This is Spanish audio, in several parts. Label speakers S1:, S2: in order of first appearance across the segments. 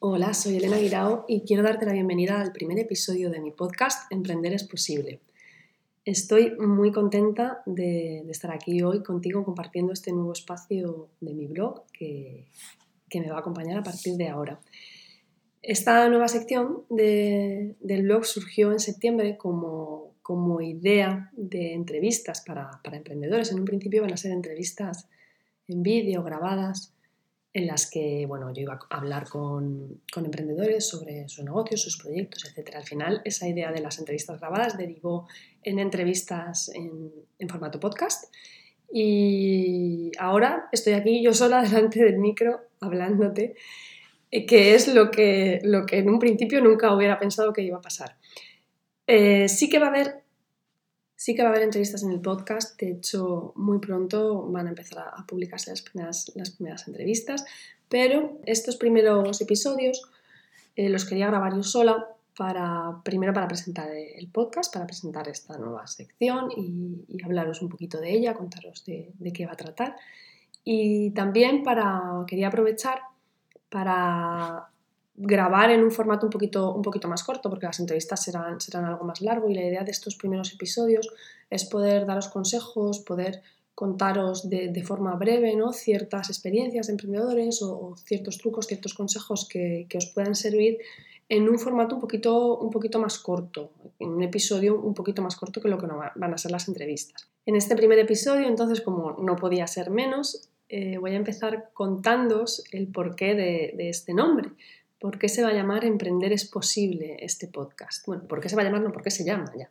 S1: Hola, soy Elena Guirao y quiero darte la bienvenida al primer episodio de mi podcast Emprender es posible. Estoy muy contenta de, estar aquí hoy contigo compartiendo este nuevo espacio de mi blog que, me va a acompañar a partir de ahora. Esta nueva sección del blog surgió en septiembre como, idea de entrevistas para, para emprendedores. En un principio van a ser entrevistas en vídeo, grabadas, en las que bueno, yo iba a hablar con, emprendedores sobre sus negocios, sus proyectos, etc. Al final, esa idea de las entrevistas grabadas derivó en entrevistas en, formato podcast. Y ahora estoy aquí yo sola delante del micro hablándote, eh, que es lo que, lo que en un principio nunca hubiera pensado que iba a pasar. Eh, sí que va a haber Sí que va a haber entrevistas en el podcast, de hecho muy pronto van a empezar a publicarse las primeras, entrevistas, pero estos primeros episodios eh, los quería grabar yo sola para, primero para presentar el podcast, para presentar esta nueva sección y, hablaros un poquito de ella, contaros de, de, qué va a tratar. Y también para, quería aprovechar para grabar en un formato un poquito, un poquito más corto, porque las entrevistas serán, serán algo más largo y la idea de estos primeros episodios es poder daros consejos, poder contaros de, forma breve ¿no? ciertas experiencias de emprendedores o, ciertos trucos, ciertos consejos que, os puedan servir en un formato un poquito, un poquito más corto, en un episodio un poquito más corto que lo que van a ser las entrevistas. En este primer episodio, entonces, como no podía ser menos, eh, voy a empezar contándoos el porqué de, de este nombre. ¿Por qué se va a llamar Emprender es posible este podcast? Bueno, ¿por qué se va a llamar? No, ¿por qué se llama ya?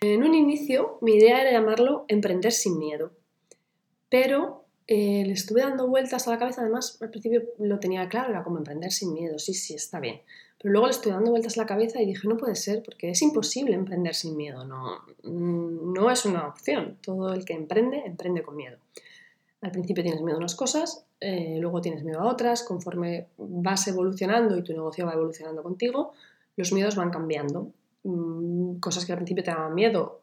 S1: En un inicio mi idea era llamarlo Emprender sin miedo, pero eh, le estuve dando vueltas a la cabeza, además al principio lo tenía claro, era como emprender sin miedo, sí, sí, está bien. Pero luego le estuve dando vueltas a la cabeza y dije, no puede ser, porque es imposible emprender sin miedo, no, no es una opción. Todo el que emprende, emprende con miedo. Al principio tienes miedo a unas cosas, eh, luego tienes miedo a otras, conforme vas evolucionando y tu negocio va evolucionando contigo, los miedos van cambiando. Mm, cosas que al principio te daban miedo,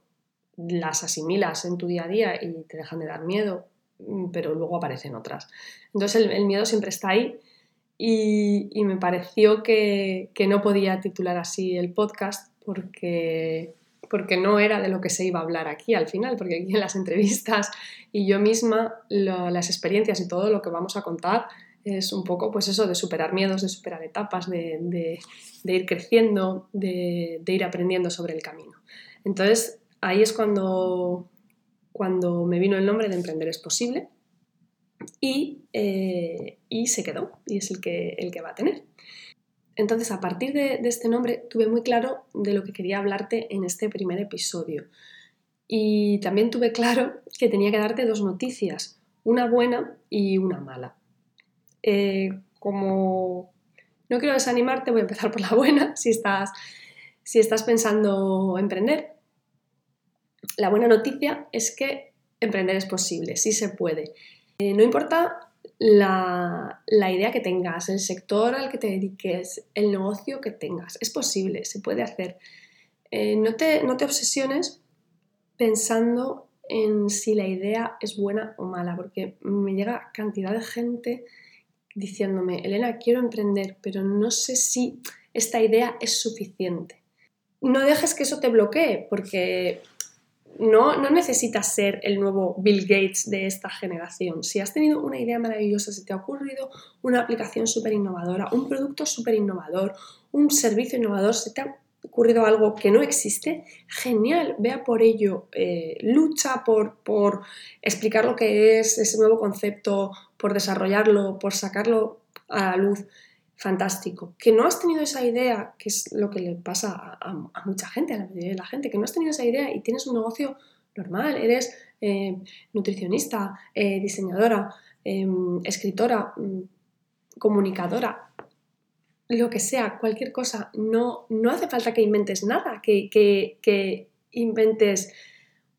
S1: las asimilas en tu día a día y te dejan de dar miedo, mm, pero luego aparecen otras. Entonces el, miedo siempre está ahí y, me pareció que, que, no podía titular así el podcast porque porque no era de lo que se iba a hablar aquí al final, porque aquí en las entrevistas y yo misma, las experiencias y todo lo que vamos a contar es un poco pues eso de superar miedos, de superar etapas, de, ir creciendo, de, ir aprendiendo sobre el camino. Entonces ahí es cuando, cuando me vino el nombre de Emprender es posible y, eh, y se quedó y es el que, el que va a tener. Entonces, a partir de, este nombre, tuve muy claro de lo que quería hablarte en este primer episodio. Y también tuve claro que tenía que darte dos noticias, una buena y una mala. Eh, como no quiero desanimarte, voy a empezar por la buena, si estás, si estás pensando emprender. La buena noticia es que emprender es posible, sí se puede. Eh, no importa la, idea que tengas, el sector al que te dediques, el negocio que tengas. Es posible, se puede hacer. Eh, no, te, no te obsesiones pensando en si la idea es buena o mala, porque me llega cantidad de gente diciéndome, Elena, quiero emprender, pero no sé si esta idea es suficiente. No dejes que eso te bloquee, porque no, no necesitas ser el nuevo Bill Gates de esta generación. Si has tenido una idea maravillosa, si te ha ocurrido una aplicación súper innovadora, un producto súper innovador, un servicio innovador, si te ha ocurrido algo que no existe, genial, vea por ello, eh, lucha por, por explicar lo que es ese nuevo concepto, por desarrollarlo, por sacarlo a la luz fantástico. Que no has tenido esa idea, que es lo que le pasa a, mucha gente, a la mayoría de la gente, que no has tenido esa idea y tienes un negocio normal, eres eh, nutricionista, eh, diseñadora, em, escritora, mm, comunicadora, lo que sea, cualquier cosa, no, no hace falta que inventes nada, que, que inventes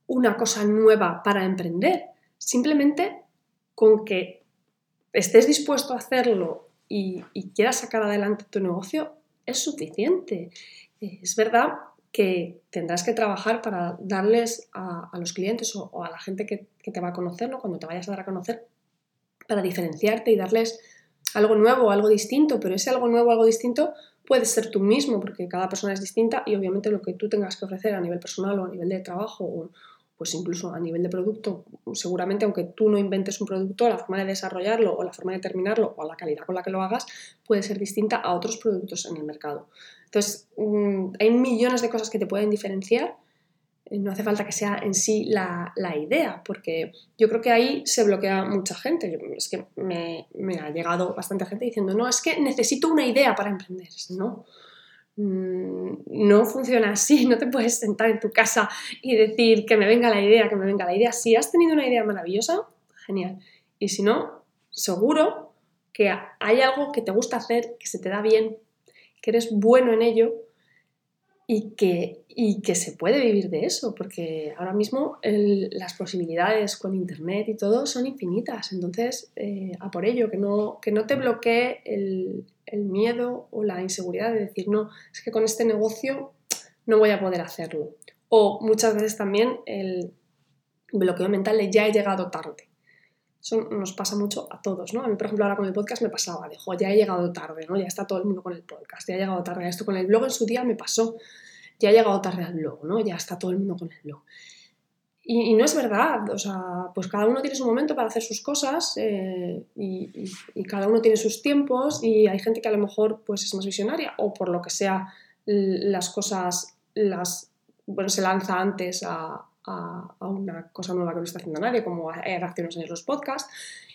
S1: una cosa nueva para emprender. Simplemente con que estés dispuesto a hacerlo y, quieras sacar adelante tu negocio, es suficiente. Es verdad que tendrás que trabajar para darles a, los clientes o, a la gente que, te va a conocer, cuando te vayas a dar a conocer, para diferenciarte y darles algo nuevo, algo distinto, pero ese algo nuevo, algo distinto puede ser tú mismo, porque cada persona es distinta y obviamente lo que tú tengas que ofrecer a nivel personal o a nivel de trabajo pues incluso a nivel de producto, seguramente aunque tú no inventes un producto, la forma de desarrollarlo o la forma de terminarlo o la calidad con la que lo hagas puede ser distinta a otros productos en el mercado. Entonces, mm, hay millones de cosas que te pueden diferenciar eh, no hace falta que sea en sí la, idea, porque yo creo que ahí se bloquea mucha gente. es que me, ha llegado bastante gente diciendo, no, es que necesito una idea para emprender. No, no funciona así, no te puedes sentar en tu casa y decir que me venga la idea, que me venga la idea. Si has tenido una idea maravillosa, genial. Y si no, seguro que hay algo que te gusta hacer, que se te da bien, que eres bueno en ello y que, y que se puede vivir de eso, porque ahora mismo las posibilidades con Internet y todo son infinitas. Entonces, eh, a por ello, que no, que no te bloquee el, el, miedo o la inseguridad de decir, no, es que con este negocio no voy a poder hacerlo. O muchas veces también el bloqueo mental de ya he llegado tarde. Eso nos pasa mucho a todos, ¿no? A mí, por ejemplo, ahora con el podcast me pasaba, dijo, ya he llegado tarde, ¿no? Ya está todo el mundo con el podcast, ya he llegado tarde. Esto con el blog en su día me pasó, ya he llegado tarde al blog, ¿no? Ya está todo el mundo con el blog. Y, no es verdad, o sea, pues cada uno tiene su momento para hacer sus cosas eh, y, cada uno tiene sus tiempos y hay gente que a lo mejor pues es más visionaria o por lo que sea las cosas las, bueno, se lanza antes a, a, una cosa nueva que no está haciendo nadie, como reacciones en los podcasts,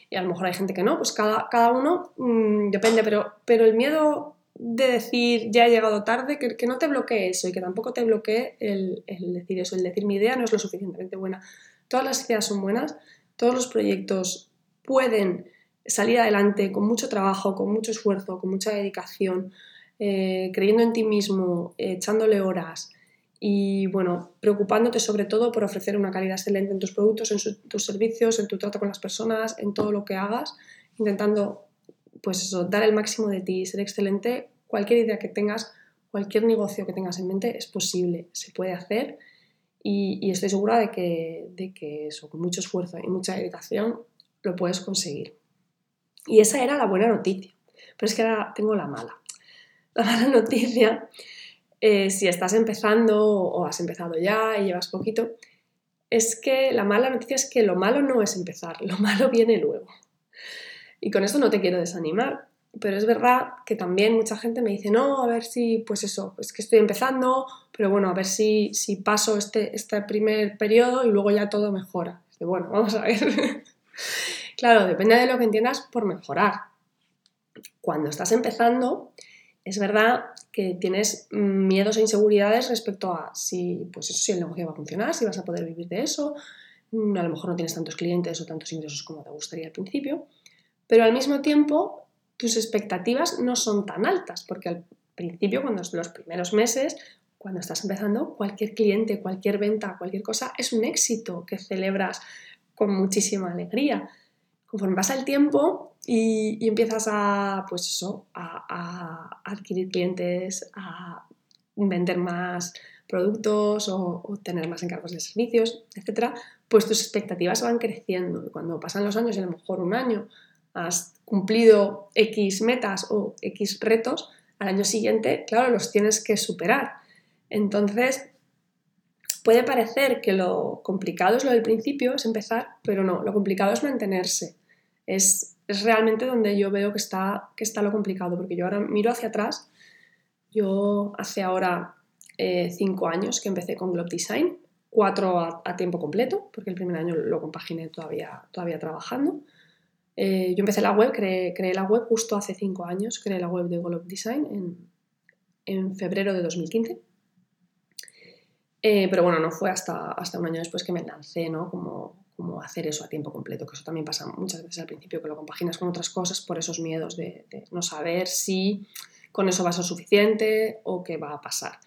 S1: y a lo mejor hay gente que no, pues cada, cada uno mm, depende, pero, pero el miedo de decir ya he llegado tarde, que, que, no te bloquee eso y que tampoco te bloquee el, el, decir eso, el decir mi idea no es lo suficientemente buena. Todas las ideas son buenas, todos los proyectos pueden salir adelante con mucho trabajo, con mucho esfuerzo, con mucha dedicación, eh, creyendo en ti mismo, echándole horas, y bueno, preocupándote sobre todo por ofrecer una calidad excelente en tus productos, en tus servicios, en tu trato con las personas, en todo lo que hagas, intentando pues dar el máximo de ti, ser excelente, cualquier idea que tengas, cualquier negocio que tengas en mente es posible, se puede hacer y, estoy segura de que, de que eso, con mucho esfuerzo y mucha dedicación lo puedes conseguir. Y esa era la buena noticia, pero es que ahora tengo la mala. La mala noticia eh, si estás empezando o has empezado ya y llevas poquito, es que la mala noticia es que lo malo no es empezar, lo malo viene luego. Y con esto no te quiero desanimar, pero es verdad que también mucha gente me dice, no, a ver si, pues eso, es que estoy empezando, pero bueno, a ver si, si paso este, este primer periodo y luego ya todo mejora. bueno, vamos a ver. claro, depende de lo que entiendas por mejorar. Cuando estás empezando, es verdad que tienes miedos e inseguridades respecto a si, pues eso, si el negocio va a funcionar, si vas a poder vivir de eso, mm, a lo mejor no tienes tantos clientes o tantos ingresos como te gustaría al principio, pero al mismo tiempo tus expectativas no son tan altas, porque al principio, cuando los primeros meses, cuando estás empezando, cualquier cliente, cualquier venta, cualquier cosa es un éxito que celebras con muchísima alegría. Conforme pasa el tiempo y, empiezas a, pues a, adquirir clientes, a vender más productos o, tener más encargos de servicios, etc., pues tus expectativas van creciendo. Cuando pasan los años y a lo mejor un año has cumplido X metas o X retos, al año siguiente, claro, los tienes que superar. Entonces, puede parecer que lo complicado es lo del principio, es empezar, pero no, lo complicado es mantenerse es, realmente donde yo veo que está, que está lo complicado, porque yo ahora miro hacia atrás, yo hace ahora eh, cinco años que empecé con Globe Design, cuatro a, tiempo completo, porque el primer año lo compaginé todavía, todavía trabajando. Eh, yo empecé la web, creé, la web justo hace cinco años, creé la web de Globe Design en, en febrero de 2015. Eh, pero bueno, no fue hasta, hasta un año después que me lancé, ¿no? Como, hacer eso a tiempo completo, que eso también pasa muchas veces al principio, que lo compaginas con otras cosas por esos miedos de, no saber si con eso va a ser suficiente o qué va a pasar.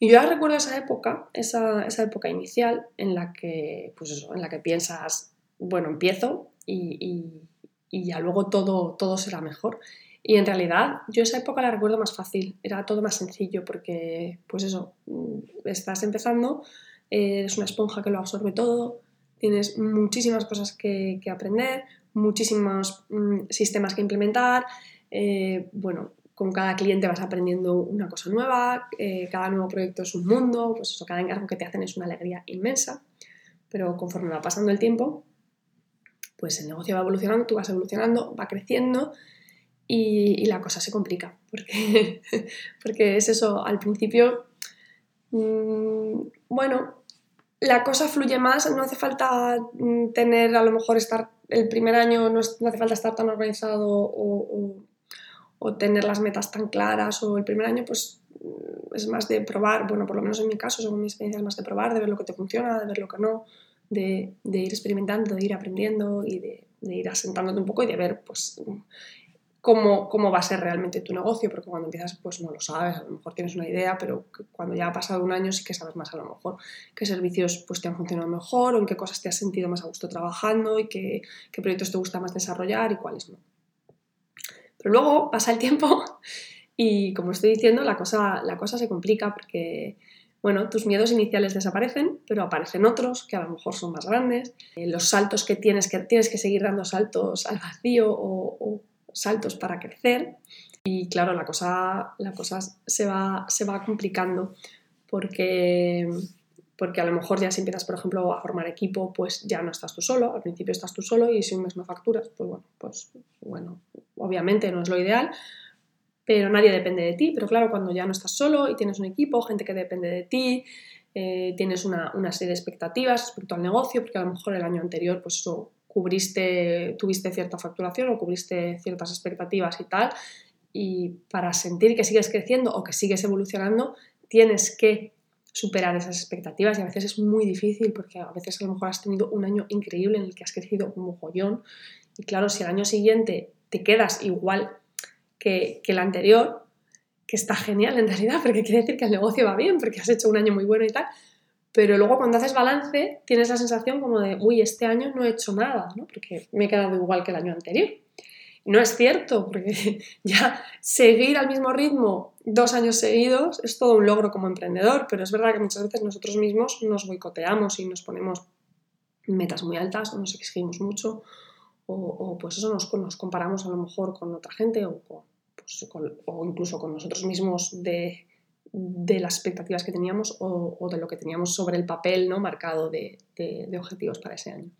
S1: Y yo recuerdo esa época, esa, esa, época inicial en la que, pues eso, en la que piensas, bueno, empiezo y, y, ya luego todo, todo será mejor. Y en realidad yo esa época la recuerdo más fácil, era todo más sencillo porque, pues eso, mm, estás empezando, eres una esponja que lo absorbe todo, tienes muchísimas cosas que, aprender, muchísimos mm, sistemas que implementar, eh, bueno, con cada cliente vas aprendiendo una cosa nueva, eh, cada nuevo proyecto es un mundo, pues eso, cada encargo que te hacen es una alegría inmensa, pero conforme va pasando el tiempo, pues el negocio va evolucionando, tú vas evolucionando, va creciendo y, la cosa se complica, porque, porque es eso, al principio, mm, bueno, la cosa fluye más, no hace falta mm, tener, a lo mejor estar el primer año, no, hace falta estar tan organizado o o tener las metas tan claras o el primer año pues mm, es más de probar, bueno, por lo menos en mi caso, según mi experiencia, es más de probar, de ver lo que te funciona, de ver lo que no, de, de ir experimentando, de ir aprendiendo y de, de, ir asentándote un poco y de ver pues cómo, cómo va a ser realmente tu negocio, porque cuando empiezas pues no lo sabes, a lo mejor tienes una idea, pero cuando ya ha pasado un año sí que sabes más a lo mejor qué servicios pues te han funcionado mejor o en qué cosas te has sentido más a gusto trabajando y qué, qué proyectos te gusta más desarrollar y cuáles no. Pero luego pasa el tiempo y, como estoy diciendo, la cosa, la cosa se complica porque, bueno, tus miedos iniciales desaparecen, pero aparecen otros que a lo mejor son más grandes. Eh, los saltos que tienes, que tienes que seguir dando saltos al vacío o, saltos para crecer. Y claro, la cosa, la cosa se, va, se va complicando porque porque a lo mejor ya si empiezas, por ejemplo, a formar equipo, pues ya no estás tú solo, al principio estás tú solo y si un mes no facturas, pues bueno, pues bueno, obviamente no es lo ideal, pero nadie depende de ti, pero claro, cuando ya no estás solo y tienes un equipo, gente que depende de ti, eh, tienes una, una, serie de expectativas respecto al negocio, porque a lo mejor el año anterior, pues eso, cubriste, tuviste cierta facturación o cubriste ciertas expectativas y tal, y para sentir que sigues creciendo o que sigues evolucionando, tienes que superar esas expectativas. Y a veces es muy difícil porque a veces a lo mejor has tenido un año increíble en el que has crecido un mogollón. Y claro, si el año siguiente te quedas igual que, que el anterior, que está genial en realidad porque quiere decir que el negocio va bien porque has hecho un año muy bueno y tal, pero luego cuando haces balance tienes la sensación como de, uy, este año no he hecho nada, ¿no? porque me he quedado igual que el año anterior. No es cierto, porque ya seguir al mismo ritmo dos años seguidos es todo un logro como emprendedor, pero es verdad que muchas veces nosotros mismos nos boicoteamos y nos ponemos metas muy altas o nos exigimos mucho o, pues eso nos, nos, comparamos a lo mejor con otra gente o, pues, o incluso con nosotros mismos de, de, las expectativas que teníamos o, de lo que teníamos sobre el papel ¿no? marcado de, de objetivos para ese año.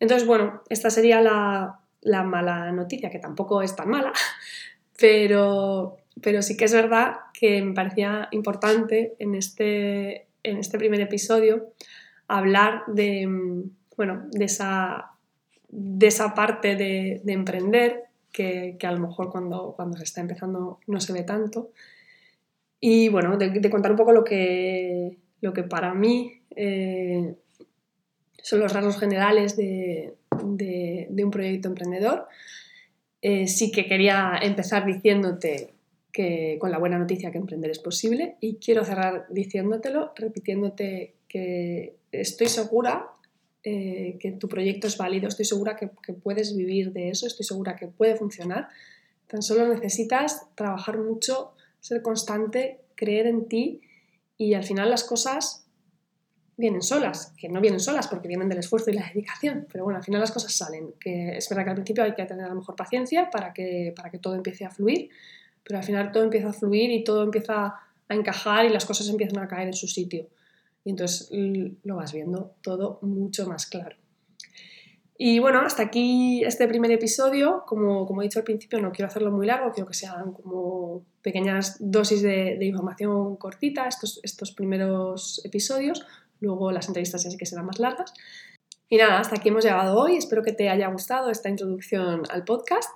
S1: Entonces, bueno, esta sería la, la mala noticia, que tampoco es tan mala, pero, pero sí que es verdad que me parecía importante en este, en este primer episodio hablar de, bueno, de, esa, de esa parte de, emprender que, a lo mejor cuando, cuando se está empezando no se ve tanto. Y bueno, de, contar un poco lo que, lo que para mí eh, son los rasgos generales de, de, un proyecto emprendedor. Eh, sí que quería empezar diciéndote que con la buena noticia que emprender es posible y quiero cerrar diciéndotelo, repitiéndote que estoy segura eh, que tu proyecto es válido, estoy segura que, que, puedes vivir de eso, estoy segura que puede funcionar. Tan solo necesitas trabajar mucho, ser constante, creer en ti y al final las cosas vienen solas, que no vienen solas porque vienen del esfuerzo y la dedicación, pero bueno, al final las cosas salen, que es verdad que al principio hay que tener a lo mejor paciencia para que, para que todo empiece a fluir, pero al final todo empieza a fluir y todo empieza a encajar y las cosas empiezan a caer en su sitio. Y entonces lo vas viendo todo mucho más claro. Y bueno, hasta aquí este primer episodio. Como, como he dicho al principio, no quiero hacerlo muy largo, quiero que sean como pequeñas dosis de, de información cortita estos, estos primeros episodios Luego las entrevistas ya sí que serán más largas. Y nada, hasta aquí hemos llegado hoy. Espero que te haya gustado esta introducción al podcast.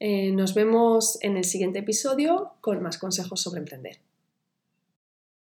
S1: Eh, nos vemos en el siguiente episodio con más consejos sobre emprender.